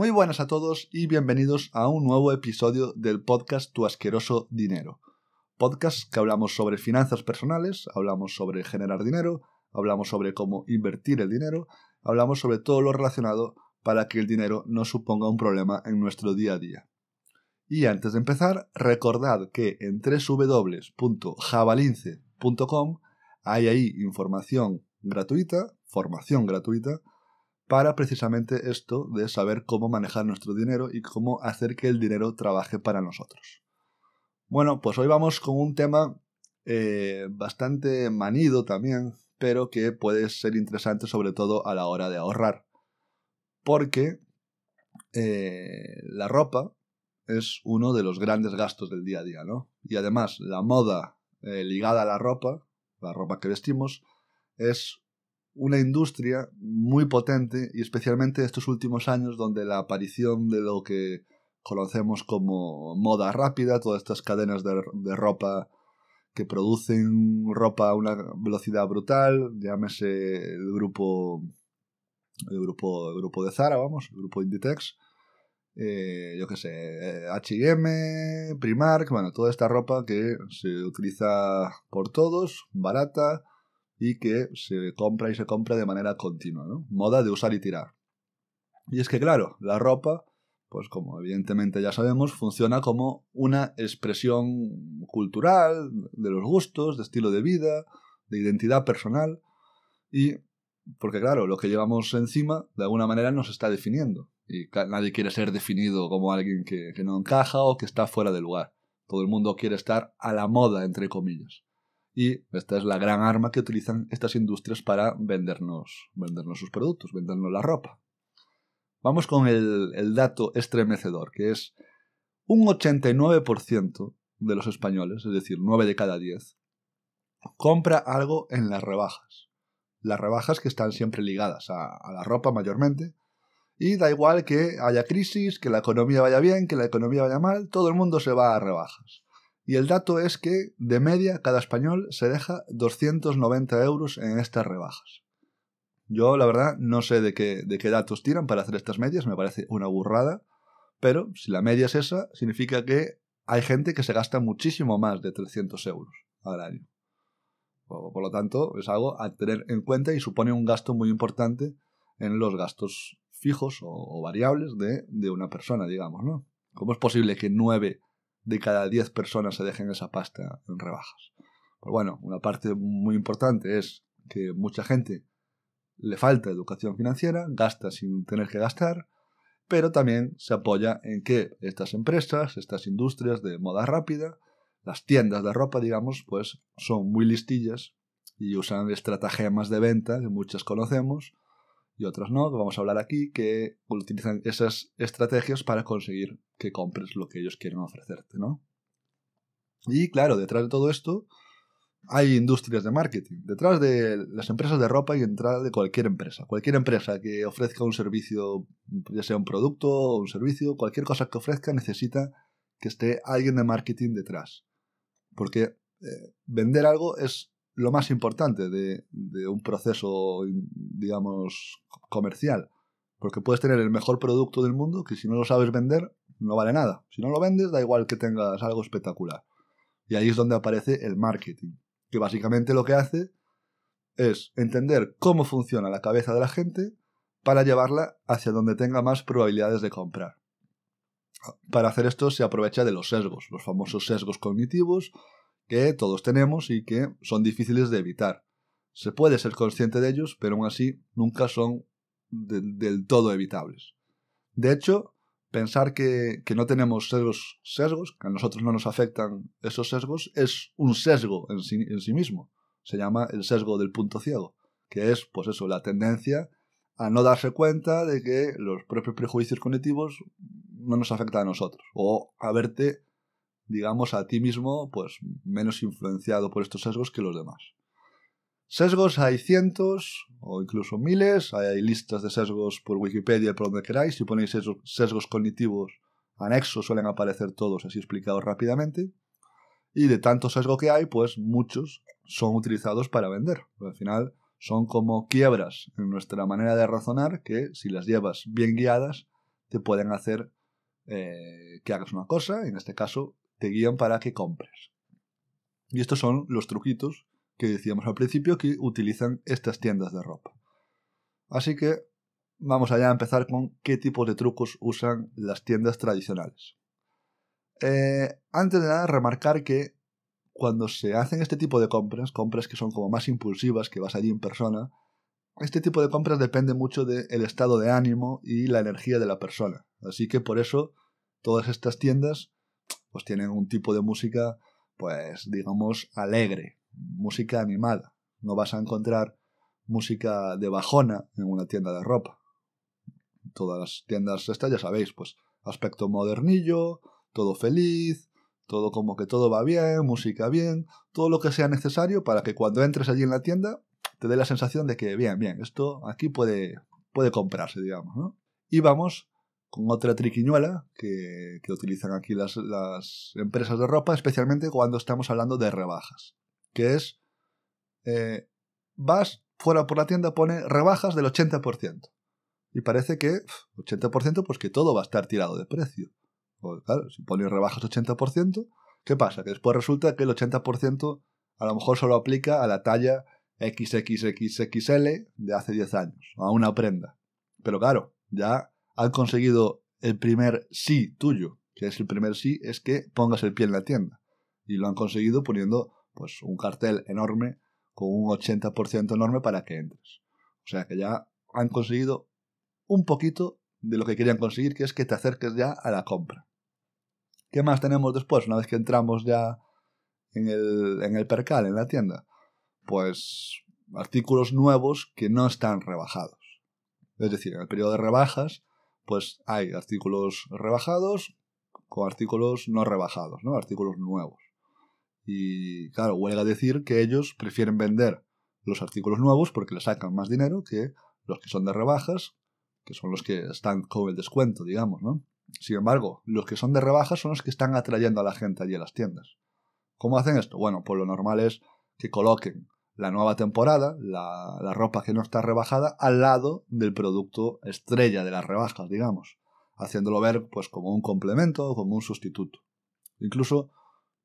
Muy buenas a todos y bienvenidos a un nuevo episodio del podcast Tu asqueroso dinero. Podcast que hablamos sobre finanzas personales, hablamos sobre generar dinero, hablamos sobre cómo invertir el dinero, hablamos sobre todo lo relacionado para que el dinero no suponga un problema en nuestro día a día. Y antes de empezar, recordad que en www.javalince.com hay ahí información gratuita, formación gratuita, para precisamente esto de saber cómo manejar nuestro dinero y cómo hacer que el dinero trabaje para nosotros. Bueno, pues hoy vamos con un tema eh, bastante manido también, pero que puede ser interesante sobre todo a la hora de ahorrar. Porque eh, la ropa es uno de los grandes gastos del día a día, ¿no? Y además la moda eh, ligada a la ropa, la ropa que vestimos, es una industria muy potente y especialmente estos últimos años donde la aparición de lo que conocemos como moda rápida, todas estas cadenas de, ropa que producen ropa a una velocidad brutal, llámese el grupo el grupo, el grupo de Zara, vamos, el grupo Inditex, eh, yo qué sé, H&M, Primark, bueno, toda esta ropa que se utiliza por todos, barata, y que se compra y se compra de manera continua, ¿no? Moda de usar y tirar. Y es que, claro, la ropa, pues como evidentemente ya sabemos, funciona como una expresión cultural de los gustos, de estilo de vida, de identidad personal, y porque, claro, lo que llevamos encima de alguna manera nos está definiendo. Y nadie quiere ser definido como alguien que, que no encaja o que está fuera de lugar. Todo el mundo quiere estar a la moda, entre comillas. Y esta es la gran arma que utilizan estas industrias para vendernos, vendernos sus productos, vendernos la ropa. Vamos con el, dato estremecedor, que es un 89% de los españoles, es decir, 9 de cada 10, compra algo en las rebajas. Las rebajas que están siempre ligadas a, a la ropa mayormente, y da igual que haya crisis, que la economía vaya bien, que la economía vaya mal, todo el mundo se va a rebajas. Y el dato es que, de media, cada español se deja 290 euros en estas rebajas. Yo, la verdad, no sé de qué, de qué datos tiran para hacer estas medias, me parece una burrada, pero si la media es esa, significa que hay gente que se gasta muchísimo más de 300 euros al año. Por, lo tanto, es algo a tener en cuenta y supone un gasto muy importante en los gastos fijos o, variables de, de, una persona, digamos, ¿no? ¿Cómo es posible que nueve de cada 10 personas se dejen esa pasta en rebajas. Pues bueno, una parte muy importante es que mucha gente le falta educación financiera, gasta sin tener que gastar, pero también se apoya en que estas empresas, estas industrias de moda rápida, las tiendas de ropa, digamos, pues son muy listillas y usan estratagemas de venta que muchas conocemos y otras no, vamos a hablar aquí, que utilizan esas estrategias para conseguir que compres lo que ellos quieren ofrecerte, ¿no? Y claro, detrás de todo esto hay industrias de marketing. Detrás de las empresas de ropa y detrás de cualquier empresa. Cualquier empresa que ofrezca un servicio, ya sea un producto o un servicio, cualquier cosa que ofrezca necesita que esté alguien de marketing detrás. Porque eh, vender algo es lo más importante de, un proceso, digamos, comercial. Porque puedes tener el mejor producto del mundo que si no lo sabes vender, no vale nada. Si no lo vendes, da igual que tengas algo espectacular. Y ahí es donde aparece el marketing, que básicamente lo que hace es entender cómo funciona la cabeza de la gente para llevarla hacia donde tenga más probabilidades de comprar. Para hacer esto se aprovecha de los sesgos, los famosos sesgos cognitivos que todos tenemos y que son difíciles de evitar. Se puede ser consciente de ellos, pero aún así nunca son del todo evitables. De hecho, pensar que, no tenemos sesgos, sesgos, que a nosotros no nos afectan esos sesgos, es un sesgo en sí, en sí mismo. Se llama el sesgo del punto ciego, que es, pues eso, la tendencia a no darse cuenta de que los propios prejuicios cognitivos no nos afectan a nosotros, o a verte digamos, a ti mismo, pues menos influenciado por estos sesgos que los demás. Sesgos hay cientos o incluso miles, hay listas de sesgos por Wikipedia, por donde queráis, si ponéis sesgos cognitivos anexos suelen aparecer todos así explicados rápidamente. Y de tanto sesgo que hay, pues muchos son utilizados para vender. al final son como quiebras en nuestra manera de razonar que si las llevas bien guiadas te pueden hacer eh, que hagas una cosa, en este caso te guían para que compres. Y estos son los truquitos que decíamos al principio que utilizan estas tiendas de ropa. Así que vamos allá a empezar con qué tipos de trucos usan las tiendas tradicionales. Eh, antes de nada, remarcar que cuando se hacen este tipo de compras, compras que son como más impulsivas, que vas allí en persona, este tipo de compras depende mucho del estado de ánimo y la energía de la persona. Así que por eso todas estas tiendas pues tienen un tipo de música pues digamos alegre, música animada. No vas a encontrar música de bajona en una tienda de ropa. Todas las tiendas estas ya sabéis, pues aspecto modernillo, todo feliz, todo como que todo va bien, música bien, todo lo que sea necesario para que cuando entres allí en la tienda te dé la sensación de que bien, bien, esto aquí puede, puede comprarse, digamos, ¿no? Y vamos con otra triquiñuela que, que utilizan aquí las, las, empresas de ropa, especialmente cuando estamos hablando de rebajas, que es, eh, vas fuera por la tienda, pone rebajas del 80%. Y parece que 80% pues que todo va a estar tirado de precio. Claro, si pone rebajas 80%, ¿qué pasa? Que después resulta que el 80% a lo mejor solo aplica a la talla XXXXL de hace 10 años, a una prenda. Pero claro, ya han conseguido el primer sí tuyo, que es el primer sí, es que pongas el pie en la tienda. Y lo han conseguido poniendo pues un cartel enorme con un 80% enorme para que entres. O sea que ya han conseguido un poquito de lo que querían conseguir, que es que te acerques ya a la compra. ¿Qué más tenemos después, una vez que entramos ya en el, en el percal, en la tienda? Pues artículos nuevos que no están rebajados. Es decir, en el periodo de rebajas, pues hay artículos rebajados con artículos no rebajados, ¿no? Artículos nuevos. Y claro, huelga decir que ellos prefieren vender los artículos nuevos porque le sacan más dinero que los que son de rebajas, que son los que están con el descuento, digamos, ¿no? Sin embargo, los que son de rebajas son los que están atrayendo a la gente allí a las tiendas. ¿Cómo hacen esto? Bueno, pues lo normal es que coloquen la nueva temporada, la, ropa que no está rebajada, al lado del producto estrella de las rebajas, digamos, haciéndolo ver pues como un complemento o como un sustituto. Incluso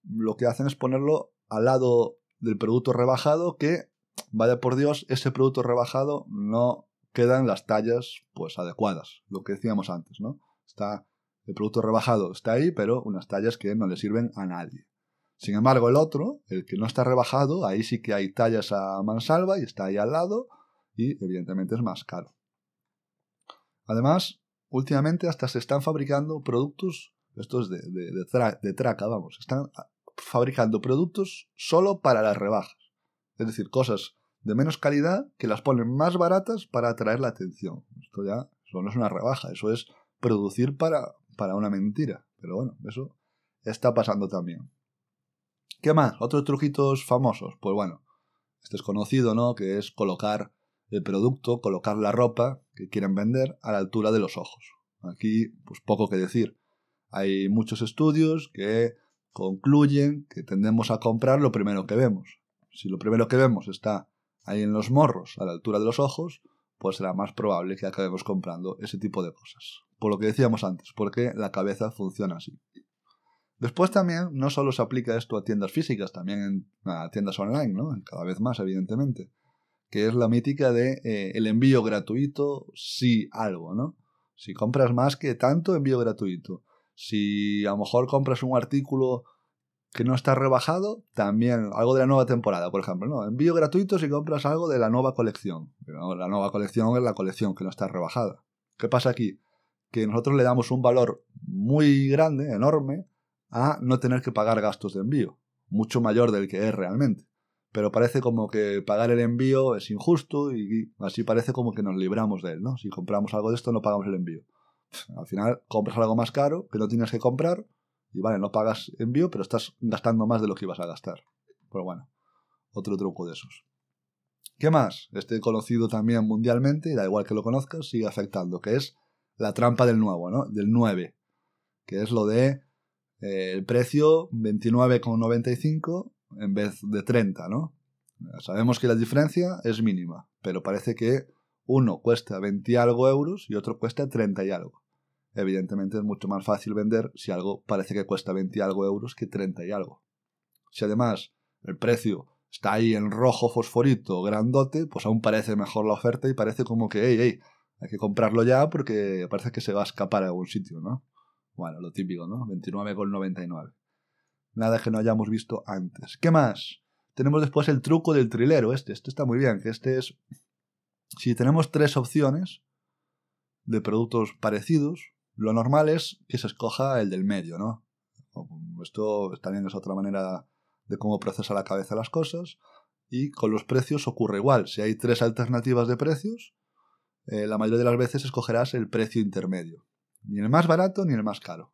lo que hacen es ponerlo al lado del producto rebajado que, vaya por Dios, ese producto rebajado no queda en las tallas pues adecuadas, lo que decíamos antes, ¿no? Está el producto rebajado está ahí, pero unas tallas que no le sirven a nadie. Sin embargo, el otro, el que no está rebajado, ahí sí que hay tallas a mansalva y está ahí al lado y evidentemente es más caro. Además, últimamente hasta se están fabricando productos, estos de, de, de, traca, vamos, están fabricando productos solo para las rebajas. Es decir, cosas de menos calidad que las ponen más baratas para atraer la atención. Esto ya eso no es una rebaja, eso es producir para, para una mentira. Pero bueno, eso está pasando también. ¿Qué más? Otros truquitos famosos. Pues bueno, este es conocido, ¿no? Que es colocar el producto, colocar la ropa que quieren vender a la altura de los ojos. Aquí, pues poco que decir. Hay muchos estudios que concluyen que tendemos a comprar lo primero que vemos. Si lo primero que vemos está ahí en los morros, a la altura de los ojos, pues será más probable que acabemos comprando ese tipo de cosas. Por lo que decíamos antes, porque la cabeza funciona así. Después también no solo se aplica esto a tiendas físicas, también a tiendas online, ¿no? Cada vez más, evidentemente. Que es la mítica de eh, el envío gratuito, si algo, ¿no? Si compras más que tanto, envío gratuito. Si a lo mejor compras un artículo que no está rebajado, también algo de la nueva temporada, por ejemplo, ¿no? Envío gratuito si compras algo de la nueva colección. la nueva colección es la colección que no está rebajada. ¿Qué pasa aquí? Que nosotros le damos un valor muy grande, enorme, a no tener que pagar gastos de envío, mucho mayor del que es realmente. Pero parece como que pagar el envío es injusto y así parece como que nos libramos de él, ¿no? Si compramos algo de esto no pagamos el envío. Al final compras algo más caro que no tienes que comprar y vale, no pagas envío, pero estás gastando más de lo que ibas a gastar. Pero bueno, otro truco de esos. ¿Qué más? Este conocido también mundialmente, y da igual que lo conozcas, sigue afectando, que es la trampa del nuevo, ¿no? Del 9, que es lo de eh, el precio 29,95 en vez de 30, ¿no? Sabemos que la diferencia es mínima, pero parece que uno cuesta 20 y algo euros y otro cuesta 30 y algo. evidentemente es mucho más fácil vender si algo parece que cuesta 20 y algo euros que 30 y algo. Si además el precio está ahí en rojo fosforito, grandote, pues aún parece mejor la oferta y parece como que, hey, hey, hay que comprarlo ya porque parece que se va a escapar a algún sitio, ¿no? Bueno, lo típico, ¿no? 29,99. Nada que no hayamos visto antes. ¿Qué más? Tenemos después el truco del trilero, este. Este está muy bien, que este es... Si tenemos tres opciones de productos parecidos, lo normal es que se escoja el del medio, ¿no? Esto también es otra manera de cómo procesa la cabeza las cosas. Y con los precios ocurre igual. Si hay tres alternativas de precios, eh, la mayoría de las veces escogerás el precio intermedio. Ni el más barato ni el más caro.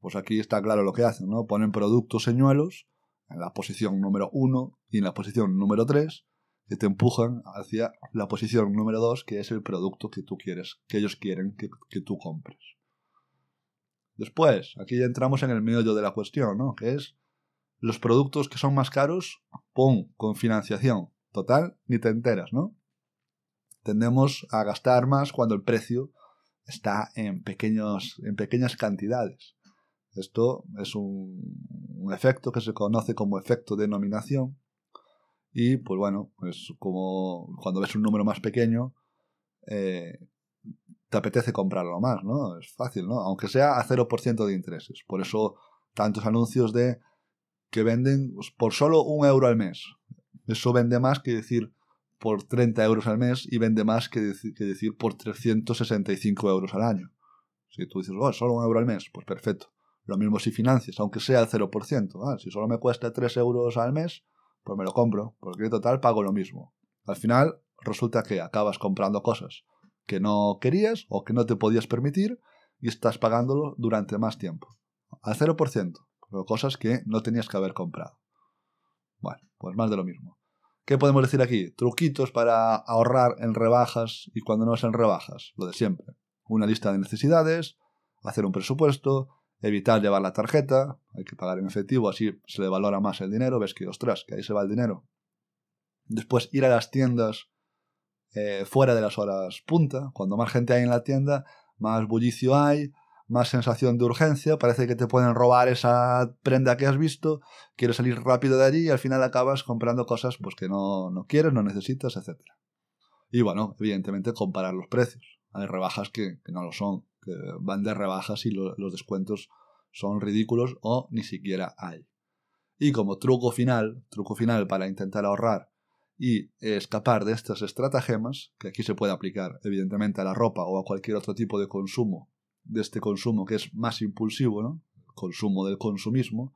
Pues aquí está claro lo que hacen, ¿no? Ponen productos señuelos en la posición número 1 y en la posición número 3 que te empujan hacia la posición número 2 que es el producto que tú quieres, que ellos quieren que, tú compres. Después, aquí ya entramos en el meollo de la cuestión, ¿no? Que es los productos que son más caros, ¡pum! con financiación. Total, ni te enteras, ¿no? Tendemos a gastar más cuando el precio está en, pequeños, en pequeñas cantidades. Esto es un, efecto que se conoce como efecto de nominación. Y pues bueno, pues como cuando ves un número más pequeño, eh, te apetece comprarlo más, ¿no? Es fácil, ¿no? Aunque sea a 0% de intereses. Por eso tantos anuncios de que venden pues, por solo un euro al mes. Eso vende más que decir por 30 euros al mes y vende más que, decir por 365 euros al año. Si tú dices, oh, solo un euro al mes, pues perfecto. Lo mismo si financias, aunque sea el 0%. Ah, si solo me cuesta 3 euros al mes, pues me lo compro, porque en total pago lo mismo. Al final resulta que acabas comprando cosas que no querías o que no te podías permitir y estás pagándolo durante más tiempo. Al 0% pero cosas que no tenías que haber comprado. Bueno, pues más de lo mismo. ¿Qué podemos decir aquí? Truquitos para ahorrar en rebajas y cuando no es en rebajas, lo de siempre. Una lista de necesidades, hacer un presupuesto, evitar llevar la tarjeta, hay que pagar en efectivo, así se le valora más el dinero, ves que, ostras, que ahí se va el dinero. Después ir a las tiendas eh, fuera de las horas punta, cuando más gente hay en la tienda, más bullicio hay, más sensación de urgencia, parece que te pueden robar esa prenda que has visto, quieres salir rápido de allí y al final acabas comprando cosas pues, que no, no quieres, no necesitas, etc. Y bueno, evidentemente comparar los precios. Hay rebajas que, no lo son, que van de rebajas y los descuentos son ridículos o ni siquiera hay. Y como truco final, truco final para intentar ahorrar y escapar de estas estratagemas, que aquí se puede aplicar evidentemente a la ropa o a cualquier otro tipo de consumo de este consumo que es más impulsivo, ¿no? Consumo del consumismo,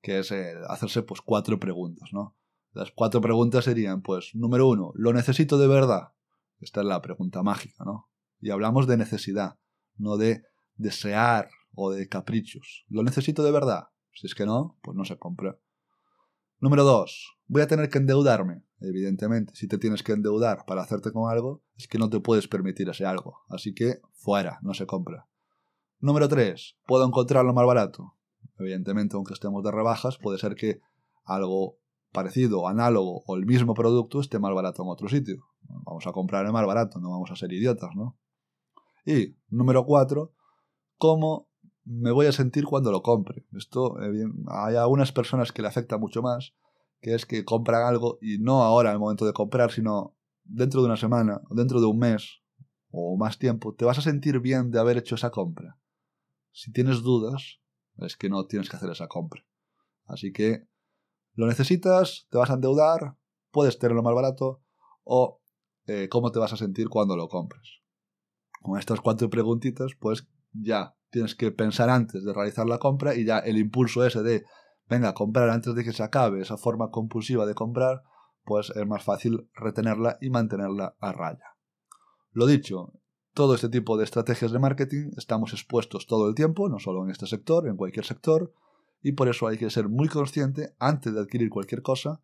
que es hacerse pues cuatro preguntas, ¿no? Las cuatro preguntas serían, pues, número uno, ¿lo necesito de verdad? Esta es la pregunta mágica, ¿no? Y hablamos de necesidad, no de desear o de caprichos. ¿Lo necesito de verdad? Si es que no, pues no se compra. Número dos, voy a tener que endeudarme. Evidentemente, si te tienes que endeudar para hacerte con algo, es que no te puedes permitir ese algo. Así que fuera, no se compra. Número 3. ¿Puedo encontrarlo más barato? Evidentemente, aunque estemos de rebajas, puede ser que algo parecido, análogo o el mismo producto esté más barato en otro sitio. Vamos a comprar el más barato, no vamos a ser idiotas, ¿no? Y número 4. ¿Cómo me voy a sentir cuando lo compre? Esto hay algunas personas que le afecta mucho más, que es que compran algo y no ahora el momento de comprar, sino dentro de una semana, dentro de un mes o más tiempo, te vas a sentir bien de haber hecho esa compra si tienes dudas, es que no tienes que hacer esa compra. Así que lo necesitas, te vas a endeudar, puedes tenerlo más barato o eh, cómo te vas a sentir cuando lo compres. Con estas cuatro preguntitas, pues ya tienes que pensar antes de realizar la compra y ya el impulso ese de, venga, comprar antes de que se acabe esa forma compulsiva de comprar, pues es más fácil retenerla y mantenerla a raya. Lo dicho, todo este tipo de estrategias de marketing estamos expuestos todo el tiempo, no solo en este sector, en cualquier sector, y por eso hay que ser muy consciente antes de adquirir cualquier cosa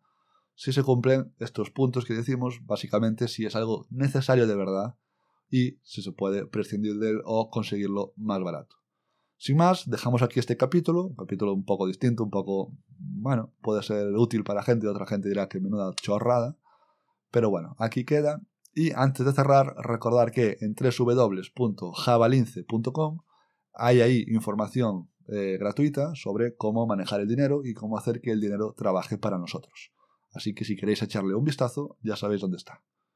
si se cumplen estos puntos que decimos, básicamente si es algo necesario de verdad y si se puede prescindir de él o conseguirlo más barato. Sin más, dejamos aquí este capítulo, un capítulo un poco distinto, un poco, bueno, puede ser útil para gente, otra gente dirá que menuda chorrada, pero bueno, aquí queda y antes de cerrar, recordar que en www.javalince.com Hay ahí información eh, gratuita sobre cómo manejar el dinero y cómo hacer que el dinero trabaje para nosotros. Así que si queréis echarle un vistazo, ya sabéis dónde está.